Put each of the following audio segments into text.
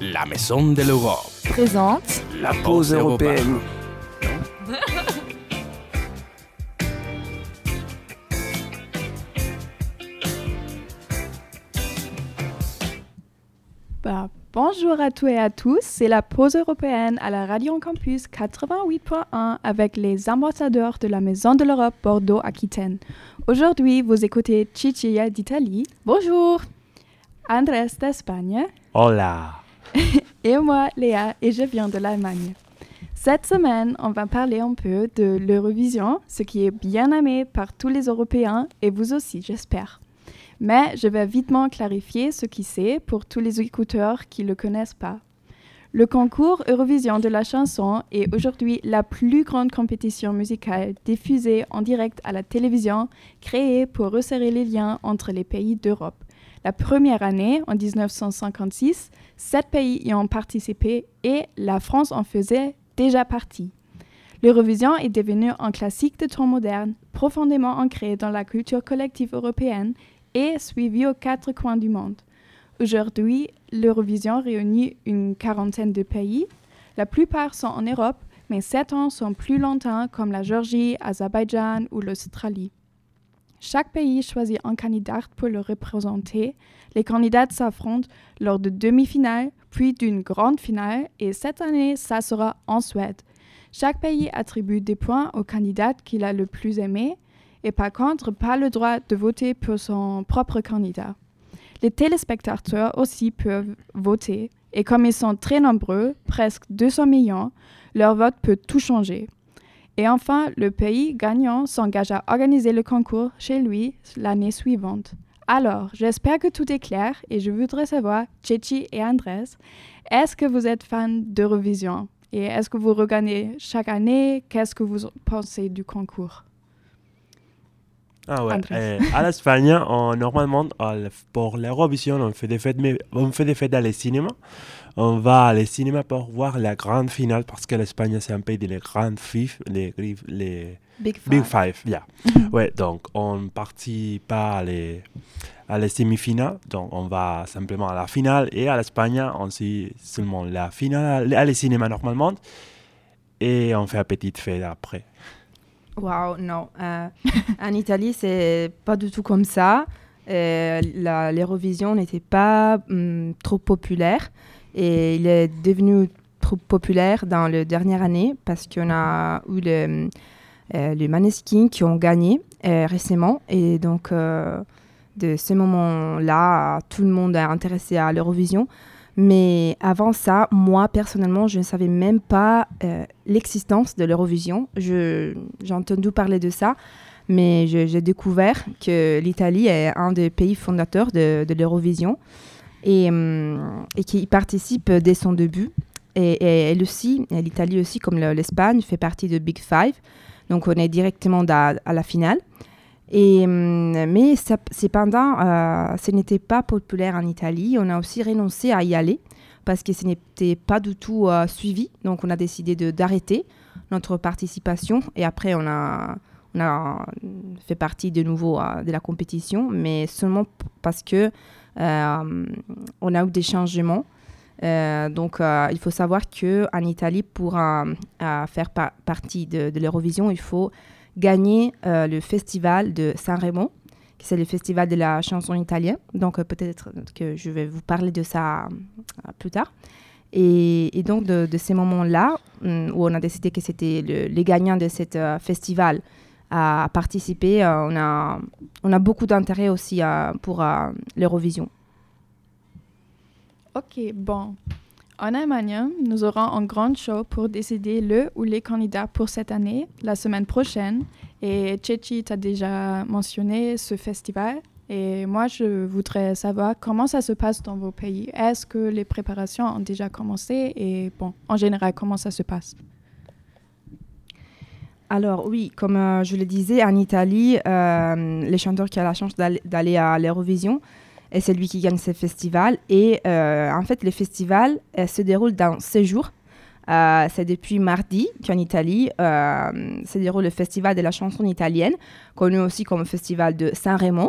La Maison de l'Europe présente la pause européenne. Bah, bonjour à tous et à tous, c'est la pause européenne à la Radio Campus 88.1 avec les ambassadeurs de la Maison de l'Europe Bordeaux-Aquitaine. Aujourd'hui, vous écoutez Cicilia d'Italie. Bonjour. Andrés d'Espagne. Hola. et moi, Léa, et je viens de l'Allemagne. Cette semaine, on va parler un peu de l'Eurovision, ce qui est bien aimé par tous les Européens et vous aussi, j'espère. Mais je vais vitement clarifier ce qui c'est pour tous les écouteurs qui ne le connaissent pas. Le concours Eurovision de la chanson est aujourd'hui la plus grande compétition musicale diffusée en direct à la télévision, créée pour resserrer les liens entre les pays d'Europe. La première année, en 1956, sept pays y ont participé et la France en faisait déjà partie. L'Eurovision est devenue un classique de temps moderne, profondément ancré dans la culture collective européenne et suivi aux quatre coins du monde. Aujourd'hui, l'Eurovision réunit une quarantaine de pays. La plupart sont en Europe, mais certains sont plus lointains comme la Géorgie, Azerbaïdjan ou l'Australie. Chaque pays choisit un candidat pour le représenter. Les candidats s'affrontent lors de demi-finales, puis d'une grande finale, et cette année, ça sera en Suède. Chaque pays attribue des points au candidat qu'il a le plus aimé, et par contre, pas le droit de voter pour son propre candidat. Les téléspectateurs aussi peuvent voter, et comme ils sont très nombreux, presque 200 millions, leur vote peut tout changer. Et enfin, le pays gagnant s'engage à organiser le concours chez lui l'année suivante. Alors, j'espère que tout est clair et je voudrais savoir, Tchéchi et Andrés, est-ce que vous êtes fan d'Eurovision? Et est-ce que vous regardez chaque année? Qu'est-ce que vous pensez du concours? Ah ouais. Euh, à l'Espagne, normalement, pour l'Eurovision, on fait des fêtes, mais on fait des fêtes dans les cinémas. On va à les cinémas pour voir la grande finale parce que l'Espagne, c'est un pays de les grandes fifs, les, les Big Five. Big Five, yeah. ouais, donc on participe pas à les, à les semi-finales, donc on va simplement à la finale. Et à l'Espagne, on suit seulement la finale, à les cinémas normalement. Et on fait une petite fête après. Waouh, non. Euh, en Italie, c'est pas du tout comme ça. Euh, L'Eurovision n'était pas hum, trop populaire et il est devenu trop populaire dans la dernière année parce qu'on a eu le, euh, les Maneskin qui ont gagné euh, récemment et donc de ce moment-là, tout le monde est intéressé à l'Eurovision. Mais avant ça, moi personnellement, je ne savais même pas euh, l'existence de l'Eurovision. J'ai entendu parler de ça, mais j'ai découvert que l'Italie est un des pays fondateurs de, l'Eurovision et, hum, et qui participe dès son début. Et, elle aussi, l'Italie aussi, comme l'Espagne, fait partie de Big Five. Donc on est directement à la finale. Hum, mais cependant, euh, ce n'était pas populaire en Italie. On a aussi renoncé à y aller parce que ce n'était pas du tout euh, suivi. Donc on a décidé d'arrêter notre participation et après on a, fait partie de nouveau euh, de la compétition, mais seulement parce que on a eu des changements. donc, il faut savoir qu'en Italie, pour faire partie de l'Eurovision, il faut gagné euh, le festival de Saint-Rémy, qui c'est le festival de la chanson italienne. Donc euh, peut-être que je vais vous parler de ça euh, plus tard. Et, donc de, ces moments-là, hum, où on a décidé que c'était le, les gagnants de ce festival à participer, on, a, on a beaucoup d'intérêt aussi pour l'Eurovision. Ok, bon. En Allemagne, nous aurons un grand show pour décider le ou les candidats pour cette année, la semaine prochaine. Et Tchéchi t'a déjà mentionné ce festival. Et moi, je voudrais savoir comment ça se passe dans vos pays. Est-ce que les préparations ont déjà commencé? Et bon, en général, comment ça se passe? Alors oui, comme euh, je le disais, en Italie, euh, les chanteurs qui ont la chance d'aller à l'Eurovision, et c'est lui qui gagne ce festival. Et euh, en fait, le festival se déroule dans 6 jours Euh, c'est depuis mardi qu'en Italie euh, se déroule le Festival de la chanson italienne, connu aussi comme Festival de Saint-Rémy.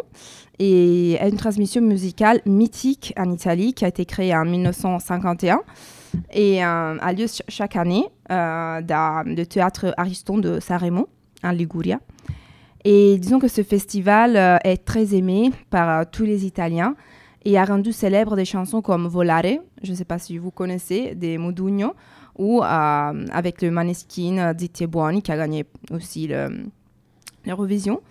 Et une transmission musicale mythique en Italie qui a été créée en 1951 et euh, a lieu chaque année dans le théâtre Ariston de Saint-Rémy, en Liguria. Et disons que ce festival est très aimé par tous les Italiens et a rendu célèbre des chansons comme Volare, je ne sais pas si vous connaissez, des Modugno, ou euh, avec le Maneskin Zitti Buoni qui a gagné aussi l'Eurovision.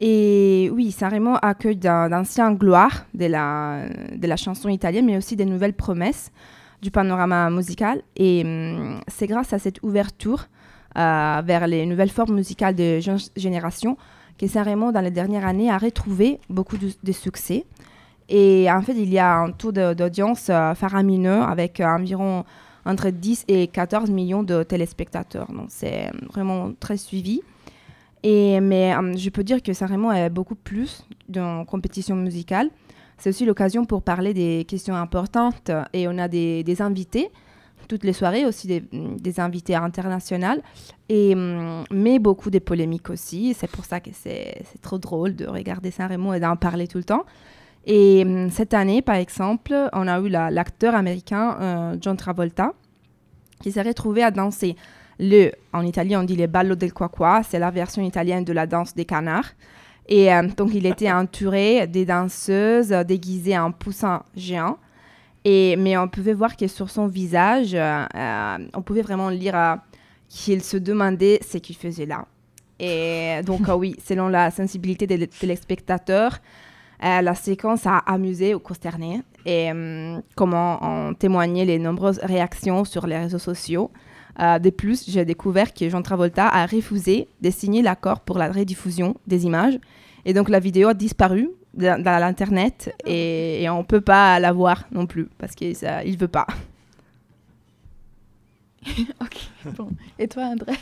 Et oui, Sanremo accueille d'anciennes gloires de la, de la chanson italienne, mais aussi des nouvelles promesses du panorama musical. Et hum, c'est grâce à cette ouverture euh, vers les nouvelles formes musicales de jeunes générations que Sanremo, dans les dernières années, a retrouvé beaucoup de, succès. Et en fait, il y a un taux d'audience euh, faramineux avec environ entre 10 et 14 millions de téléspectateurs. Donc c'est vraiment très suivi. Et, mais euh, je peux dire que Sanremo est beaucoup plus d'une compétition musicale. C'est aussi l'occasion pour parler des questions importantes et on a des, invités toutes les soirées, aussi des, invités internationaux, et, hum, mais beaucoup de polémiques aussi. C'est pour ça que c'est trop drôle de regarder Sanremo et d'en parler tout le temps. Et hum, cette année, par exemple, on a eu l'acteur américain euh, John Travolta qui s'est retrouvé à danser le, en Italie on dit le ballo del quaqua, c'est la version italienne de la danse des canards. Et euh, donc il était entouré des danseuses déguisées en poussin géant. Et, mais on pouvait voir que sur son visage, euh, on pouvait vraiment lire qu'il se demandait ce qu'il faisait là. Et donc oui, selon la sensibilité des téléspectateurs, euh, la séquence a amusé ou consterné et comment ont témoigné les nombreuses réactions sur les réseaux sociaux. Euh, de plus, j'ai découvert que Jean Travolta a refusé de signer l'accord pour la rediffusion des images. Et donc la vidéo a disparu dans, l'internet et, on ne peut pas la voir non plus parce qu'il ne veut pas. ok, bon. Et toi, André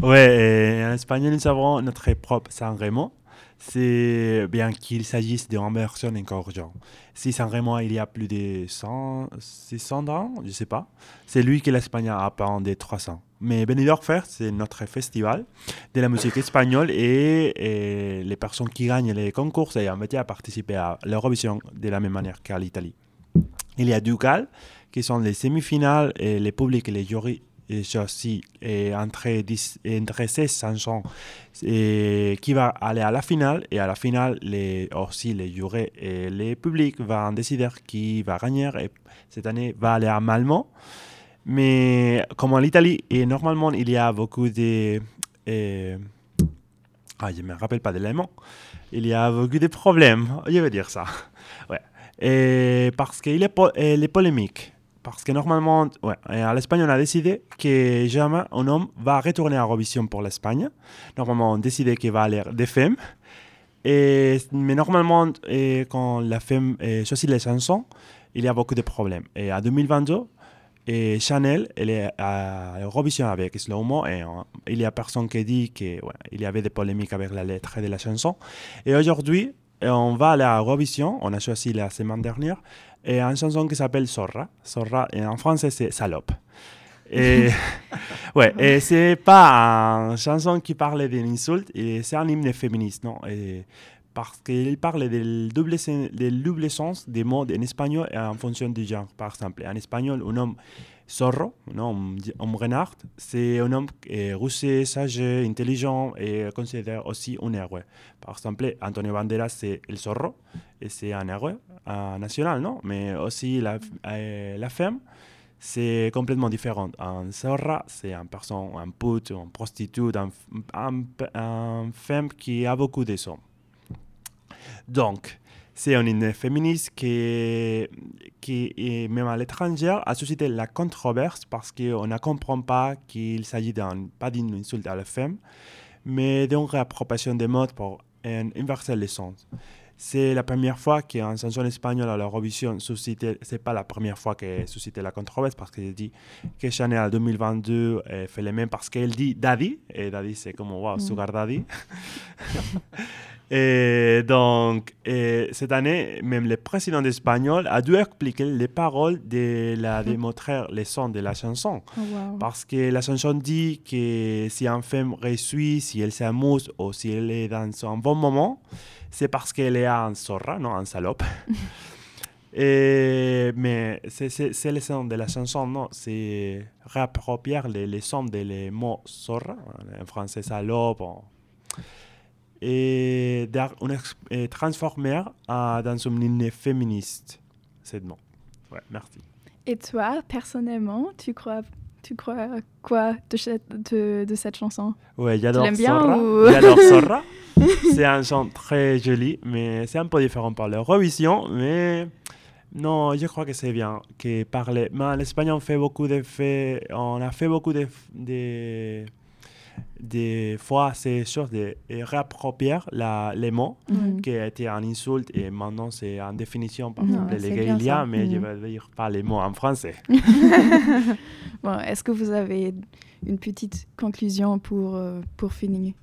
Ouais, en espagnol, nous avons notre propre San Remo c'est bien qu'il s'agisse d'une version encore genre. Si San Remo il y a plus de 100, 600 ans, je sais pas. C'est lui que l'Espagne a pendant des 300. Mais Benidorm Fest, c'est notre festival de la musique espagnole et, les personnes qui gagnent les concours sont invitées à participer à l'Eurovision de la même manière qu'à l'Italie. Il y a Ducal, qui sont les semi-finales et les publics et les jurys et aussi entre, 10, entre 16 chansons et qui va aller à la finale. Et à la finale, aussi les jurés et les publics vont décider qui va gagner. Et cette année, va aller à Malmo. Mais comme en Italie, et normalement, il y a beaucoup de... ah, je ne me rappelle pas de l'élément. Il y a beaucoup de problèmes, je veux dire ça. Ouais. Et parce qu'il y a les polémiques. Parce que normalement, ouais, à l'Espagne, on a décidé que jamais un homme va retourner à Eurovision pour l'Espagne. Normalement, on a décidé qu'il va aller des femmes. Et, mais normalement, quand la femme choisit les chansons, il y a beaucoup de problèmes. Et en 2022, et Chanel, elle est à Eurovision avec Slow et il y a personne qui dit qu'il y avait des polémiques avec la lettre de la chanson. Et aujourd'hui, on va aller à Eurovision, on a choisi la semaine dernière, et une chanson qui s'appelle Sorra. Sorra, et en français, c'est salope. Et, ouais, et c'est pas une chanson qui parle d'une insulte, c'est un hymne féministe, non et Parce qu'il parle du double, double sens des mots en espagnol et en fonction du genre. Par exemple, en espagnol, un homme zorro, un homme, un renard, c'est un homme rusé, sage, intelligent et considéré aussi un héros. Par exemple, Antonio Banderas, c'est el zorro et c'est un héros national, non? Mais aussi la, euh, la femme, c'est complètement différent. Un zorra, c'est un personne, un pute, un prostituée, un, un, femme qui a beaucoup de hommes. Donc, c'est une féministe qui, qui même à l'étranger, a suscité la controverse parce qu'on ne comprend pas qu'il s'agit pas d'une insulte à la femme, mais d'une réappropriation des modes pour inverser les sens. C'est la première fois qu'un chanson espagnol à l'Eurovision c'est pas la première fois qu'elle suscitait la controverse parce qu'elle dit que Chanel en 2022 fait le même parce qu'elle dit Daddy, et Daddy c'est comme wow, mm. Sugar Daddy. et donc, cette année, même le président espagnol a dû expliquer les paroles de la démontrer les sons de la chanson. Oh, parce que la chanson dit que si un femme réussit, si elle s'amuse ou si elle est dans un bon moment, c'est parce qu'elle est un zorra, non, un salope. Et, mais c'est le son de la chanson, non, c'est réapproprier les, les sons des les mots zorra, en français salope, et, et transformer dans une ligne féministe, c'est bon. Ouais, merci. Et toi, personnellement, tu crois tu crois quoi de cette, de, de cette chanson? Ouais, j'adore Zorra. Ou... J'adore Zorra. c'est un chant très joli, mais c'est un peu différent par l'Eurovision. Mais non, je crois que c'est bien que parler. Mais en Espagne, on fait beaucoup de on a fait beaucoup de, de des fois, c'est sûr de réapproprier la, les mots mm. qui a été un insulte et maintenant c'est en définition, par exemple, les gaéliens, mais je mm. vais dire pas les mots en français. bon, est-ce que vous avez une petite conclusion pour, euh, pour finir?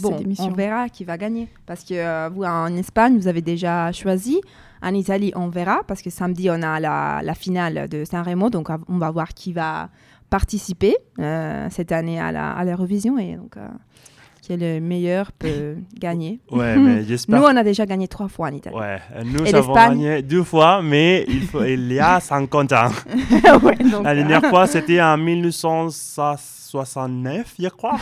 Bon, on verra qui va gagner. Parce que euh, vous, en Espagne, vous avez déjà choisi. En Italie, on verra. Parce que samedi, on a la, la finale de Saint-Remo. Donc, on va voir qui va participer euh, cette année à la, à la revision. Et donc, euh, qui est le meilleur peut gagner. Ouais, mais j'espère. Nous, on a déjà gagné trois fois en Italie. Ouais, nous et avons gagné deux fois, mais il, faut, il y a 50 ans. ouais, donc, la dernière fois, c'était en 1960. 69, je crois.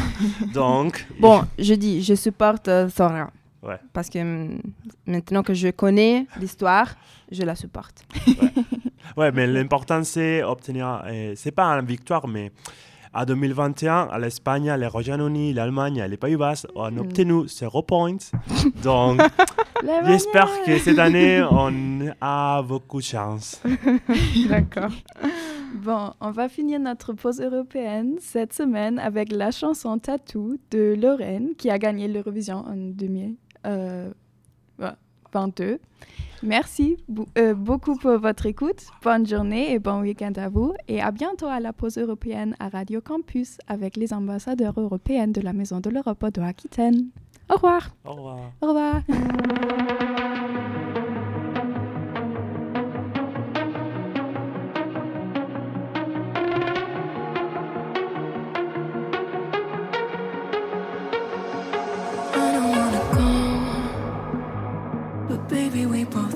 Donc. Bon, je dis, je supporte euh, Sora. Ouais. Parce que mm, maintenant que je connais l'histoire, je la supporte. Ouais, mais l'important, c'est obtenir. Euh, c'est pas une victoire, mais à 2021, à l'Espagne, les Royaume-Uni, l'Allemagne, les Pays-Bas ont mm. obtenu 0 points. Donc, j'espère que cette année, on a beaucoup de chance. D'accord. Bon, on va finir notre pause européenne cette semaine avec la chanson Tattoo de Lorraine qui a gagné l'Eurovision en 2022. Merci euh, beaucoup pour votre écoute. Bonne journée et bon week-end à vous. Et à bientôt à la pause européenne à Radio Campus avec les ambassadeurs européens de la Maison de l'Europe de Aquitaine. Au revoir. Au revoir. Au revoir. both.